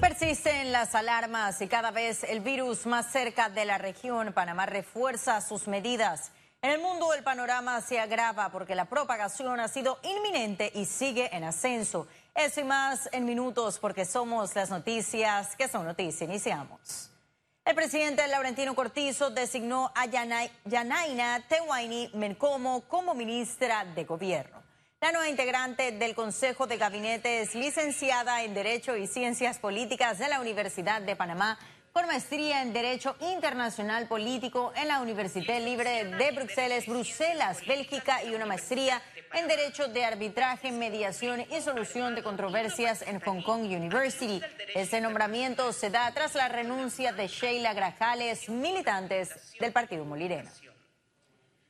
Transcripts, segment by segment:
Persisten las alarmas y cada vez el virus más cerca de la región. Panamá refuerza sus medidas. En el mundo el panorama se agrava porque la propagación ha sido inminente y sigue en ascenso. Eso y más en minutos porque somos las noticias que son noticias. Iniciamos. El presidente Laurentino Cortizo designó a Yanaina Tewaini Mencomo como ministra de Gobierno. La nueva integrante del Consejo de Gabinete es licenciada en Derecho y Ciencias Políticas de la Universidad de Panamá, con maestría en Derecho Internacional Político en la Universidad Libre de Bruselas, Bruselas, Bélgica, y una maestría en Derecho de Arbitraje, Mediación y Solución de Controversias en Hong Kong University. Este nombramiento se da tras la renuncia de Sheila Grajales, militantes del Partido Molirena.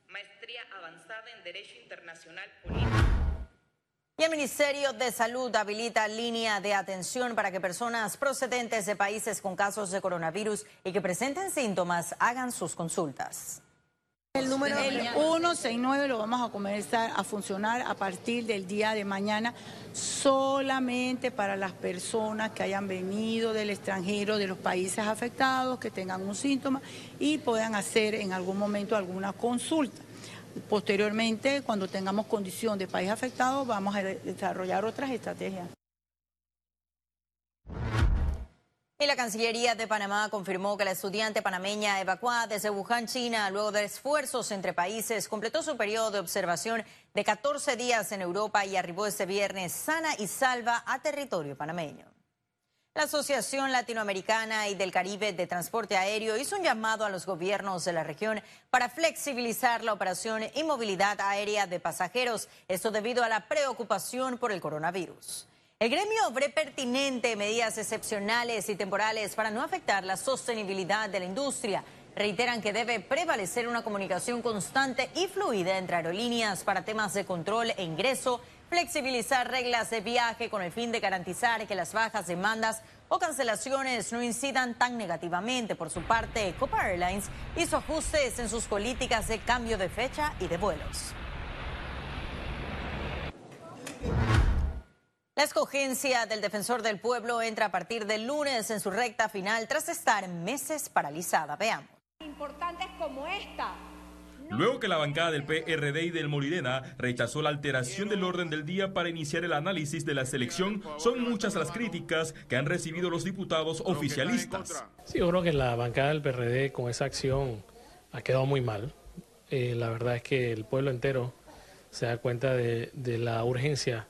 Maestría avanzada en Derecho Internacional Político. Y el Ministerio de Salud habilita línea de atención para que personas procedentes de países con casos de coronavirus y que presenten síntomas hagan sus consultas. El número 169 lo vamos a comenzar a funcionar a partir del día de mañana solamente para las personas que hayan venido del extranjero, de los países afectados, que tengan un síntoma y puedan hacer en algún momento alguna consulta. Posteriormente, cuando tengamos condición de país afectado, vamos a desarrollar otras estrategias. Y la Cancillería de Panamá confirmó que la estudiante panameña evacuada desde Wuhan, China, luego de esfuerzos entre países, completó su periodo de observación de 14 días en Europa y arribó este viernes sana y salva a territorio panameño. La Asociación Latinoamericana y del Caribe de Transporte Aéreo hizo un llamado a los gobiernos de la región para flexibilizar la operación y movilidad aérea de pasajeros, esto debido a la preocupación por el coronavirus. El gremio ve pertinente medidas excepcionales y temporales para no afectar la sostenibilidad de la industria. Reiteran que debe prevalecer una comunicación constante y fluida entre aerolíneas para temas de control e ingreso flexibilizar reglas de viaje con el fin de garantizar que las bajas demandas o cancelaciones no incidan tan negativamente. Por su parte, Copa Airlines hizo ajustes en sus políticas de cambio de fecha y de vuelos. La escogencia del defensor del pueblo entra a partir del lunes en su recta final tras estar meses paralizada. Veamos. Importantes como esta Luego que la bancada del PRD y del Molirena rechazó la alteración del orden del día para iniciar el análisis de la selección, son muchas las críticas que han recibido los diputados oficialistas. Sí, yo creo que la bancada del PRD con esa acción ha quedado muy mal. Eh, la verdad es que el pueblo entero se da cuenta de, de la urgencia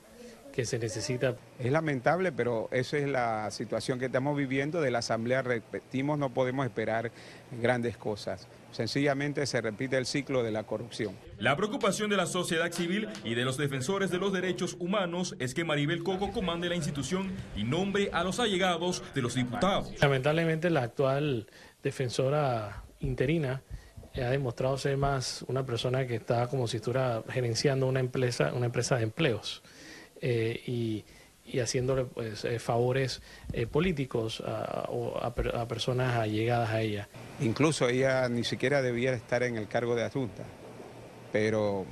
que se necesita. Es lamentable, pero esa es la situación que estamos viviendo de la Asamblea. Repetimos, no podemos esperar grandes cosas. Sencillamente se repite el ciclo de la corrupción. La preocupación de la sociedad civil y de los defensores de los derechos humanos es que Maribel Coco comande la institución y nombre a los allegados de los diputados. Lamentablemente la actual defensora interina ha demostrado ser más una persona que está como si estuviera gerenciando una empresa, una empresa de empleos. Eh, y y haciéndole pues, eh, favores eh, políticos a, a, personas allegadas a ella. Incluso ella ni siquiera debía estar en el cargo de adjunta, pero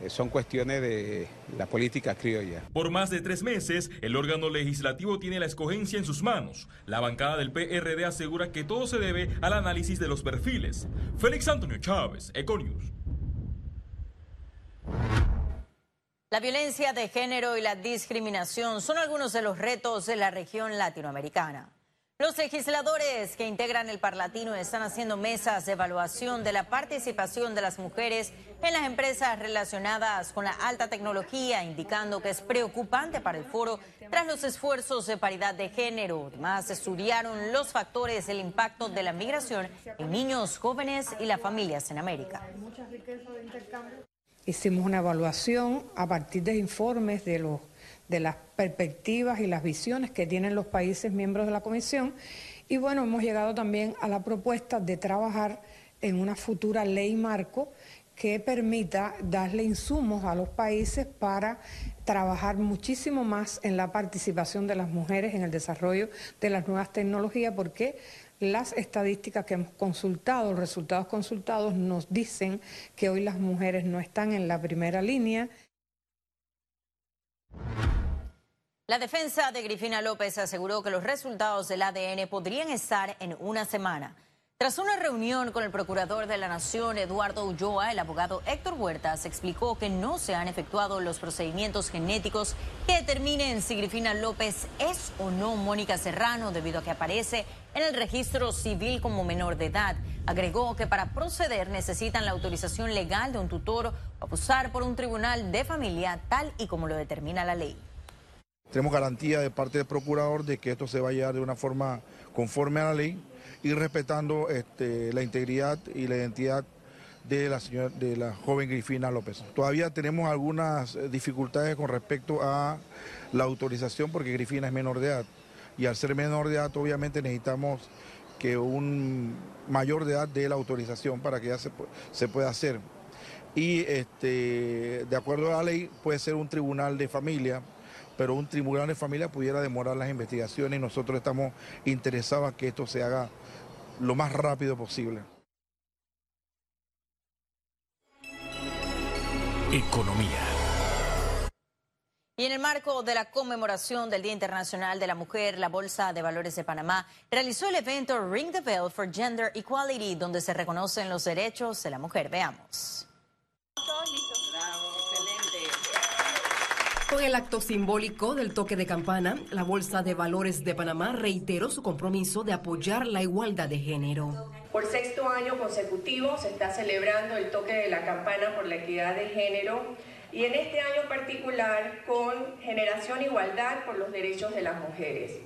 eh, son cuestiones de la política criolla. Por más de tres meses, el órgano legislativo tiene la escogencia en sus manos. La bancada del PRD asegura que todo se debe al análisis de los perfiles. Félix Antonio Chávez, Econius. La violencia de género y la discriminación son algunos de los retos de la región latinoamericana. Los legisladores que integran el Parlatino están haciendo mesas de evaluación de la participación de las mujeres en las empresas relacionadas con la alta tecnología, indicando que es preocupante para el foro tras los esfuerzos de paridad de género. Además, estudiaron los factores del impacto de la migración en niños, jóvenes y las familias en América. Hicimos una evaluación a partir de informes de, los, de las perspectivas y las visiones que tienen los países miembros de la Comisión. Y bueno, hemos llegado también a la propuesta de trabajar en una futura ley marco que permita darle insumos a los países para trabajar muchísimo más en la participación de las mujeres en el desarrollo de las nuevas tecnologías, porque las estadísticas que hemos consultado, los resultados consultados nos dicen que hoy las mujeres no están en la primera línea. La defensa de Grifina López aseguró que los resultados del ADN podrían estar en una semana. Tras una reunión con el procurador de la Nación, Eduardo Ulloa, el abogado Héctor Huertas explicó que no se han efectuado los procedimientos genéticos que determinen si Grifina López es o no Mónica Serrano, debido a que aparece en el registro civil como menor de edad. Agregó que para proceder necesitan la autorización legal de un tutor o abusar por un tribunal de familia, tal y como lo determina la ley. Tenemos garantía de parte del procurador de que esto se va a llevar de una forma conforme a la ley y respetando este, la integridad y la identidad de la, señora, de la joven Grifina López. Todavía tenemos algunas eh, dificultades con respecto a la autorización porque Grifina es menor de edad y al ser menor de edad obviamente necesitamos que un mayor de edad dé la autorización para que ya se, pueda hacer. Y este, de acuerdo a la ley puede ser un tribunal de familia pero un tribunal de familia pudiera demorar las investigaciones y nosotros estamos interesados en que esto se haga lo más rápido posible. Economía. Y en el marco de la conmemoración del Día Internacional de la Mujer, la Bolsa de Valores de Panamá realizó el evento Ring the Bell for Gender Equality, donde se reconocen los derechos de la mujer. Veamos. Con el acto simbólico del toque de campana, la Bolsa de Valores de Panamá reiteró su compromiso de apoyar la igualdad de género. Por sexto año consecutivo se está celebrando el toque de la campana por la equidad de género y en este año particular con Generación Igualdad por los Derechos de las Mujeres.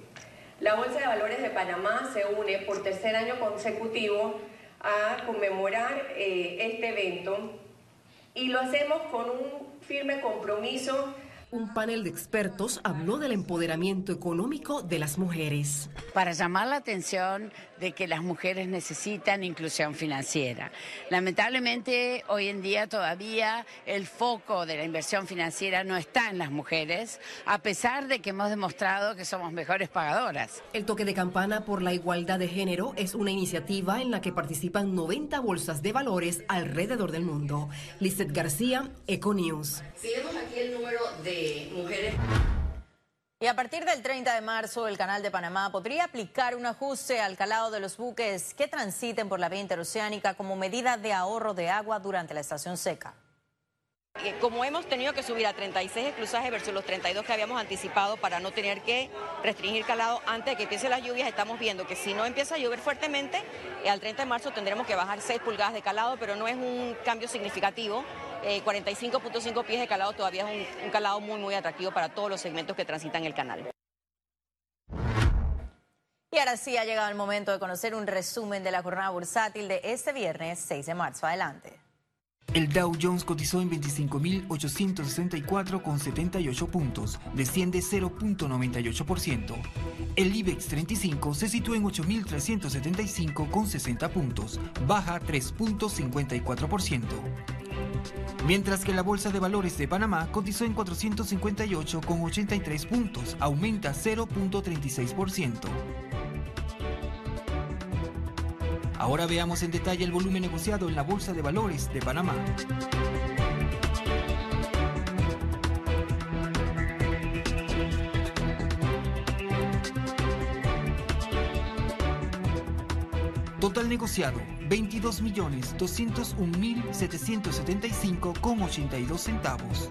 La Bolsa de Valores de Panamá se une por tercer año consecutivo a conmemorar eh, este evento y lo hacemos con un firme compromiso un panel de expertos habló del empoderamiento económico de las mujeres. Para llamar la atención de que las mujeres necesitan inclusión financiera. Lamentablemente, hoy en día todavía el foco de la inversión financiera no está en las mujeres, a pesar de que hemos demostrado que somos mejores pagadoras. El toque de campana por la igualdad de género es una iniciativa en la que participan 90 bolsas de valores alrededor del mundo. Lizeth García, Econews. Si vemos aquí el número de mujeres y a partir del 30 de marzo, el Canal de Panamá podría aplicar un ajuste al calado de los buques que transiten por la vía interoceánica como medida de ahorro de agua durante la estación seca. Como hemos tenido que subir a 36 exclusajes versus los 32 que habíamos anticipado para no tener que restringir calado antes de que empiecen las lluvias, estamos viendo que si no empieza a llover fuertemente, al 30 de marzo tendremos que bajar 6 pulgadas de calado, pero no es un cambio significativo. 45.5 eh, pies de calado todavía es un calado muy, muy atractivo para todos los segmentos que transitan el canal. Y ahora sí ha llegado el momento de conocer un resumen de la jornada bursátil de este viernes 6 de marzo. Adelante. El Dow Jones cotizó en 25.864,78 puntos, desciende 0.98%. El IBEX 35 se sitúa en 8.375,60 puntos, baja 3.54%. Mientras que la Bolsa de Valores de Panamá cotizó en 458,83 puntos, aumenta 0.36%. Ahora veamos en detalle el volumen negociado en la Bolsa de Valores de Panamá. Total negociado, 22.201.775,82 centavos.